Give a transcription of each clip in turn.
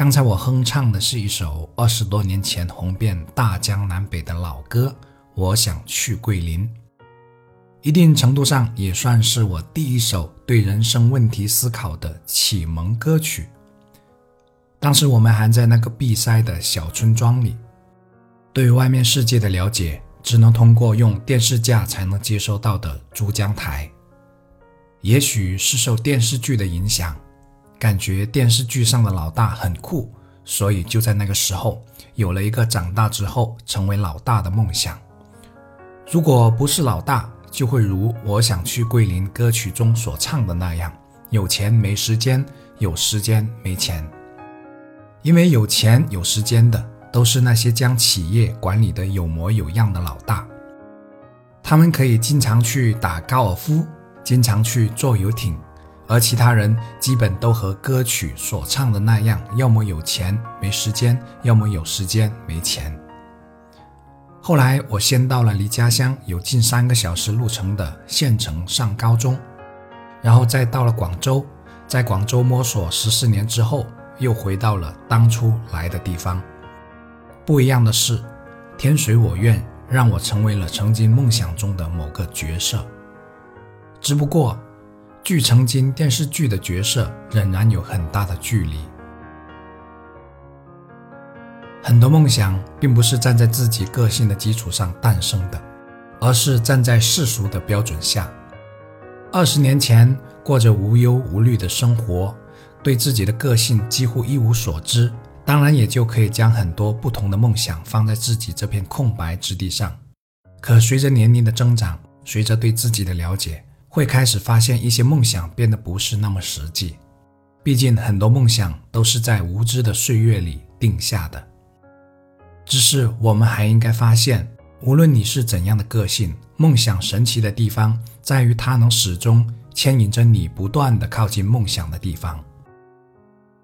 刚才我哼唱的是一首二十多年前红遍大江南北的老歌《我想去桂林》，一定程度上也算是我第一首对人生问题思考的启蒙歌曲。当时我们还在那个闭塞的小村庄里，对外面世界的了解只能通过用电视架才能接收到的珠江台。也许是受电视剧的影响。感觉电视剧上的老大很酷，所以就在那个时候有了一个长大之后成为老大的梦想。如果不是老大，就会如《我想去桂林》歌曲中所唱的那样，有钱没时间，有时间没钱。因为有钱有时间的都是那些将企业管理的有模有样的老大，他们可以经常去打高尔夫，经常去坐游艇。而其他人基本都和歌曲所唱的那样，要么有钱没时间，要么有时间没钱。后来我先到了离家乡有近三个小时路程的县城上高中，然后再到了广州，在广州摸索十四年之后，又回到了当初来的地方。不一样的是，天随我愿，让我成为了曾经梦想中的某个角色。只不过。距曾经电视剧的角色仍然有很大的距离。很多梦想并不是站在自己个性的基础上诞生的，而是站在世俗的标准下。二十年前过着无忧无虑的生活，对自己的个性几乎一无所知，当然也就可以将很多不同的梦想放在自己这片空白之地上。可随着年龄的增长，随着对自己的了解，会开始发现一些梦想变得不是那么实际，毕竟很多梦想都是在无知的岁月里定下的。只是我们还应该发现，无论你是怎样的个性，梦想神奇的地方在于它能始终牵引着你，不断的靠近梦想的地方。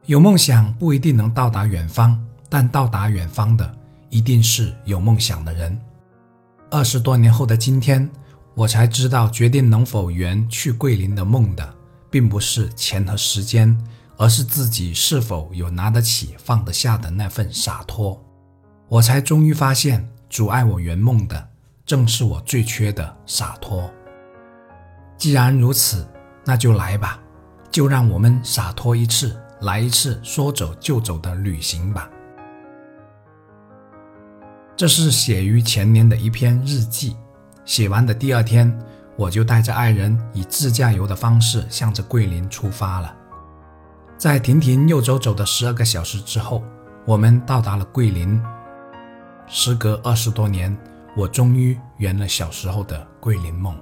有梦想不一定能到达远方，但到达远方的一定是有梦想的人。二十多年后的今天。我才知道，决定能否圆去桂林的梦的，并不是钱和时间，而是自己是否有拿得起、放得下的那份洒脱。我才终于发现，阻碍我圆梦的，正是我最缺的洒脱。既然如此，那就来吧，就让我们洒脱一次，来一次说走就走的旅行吧。这是写于前年的一篇日记。写完的第二天，我就带着爱人以自驾游的方式向着桂林出发了。在停停又走走的十二个小时之后，我们到达了桂林。时隔二十多年，我终于圆了小时候的桂林梦。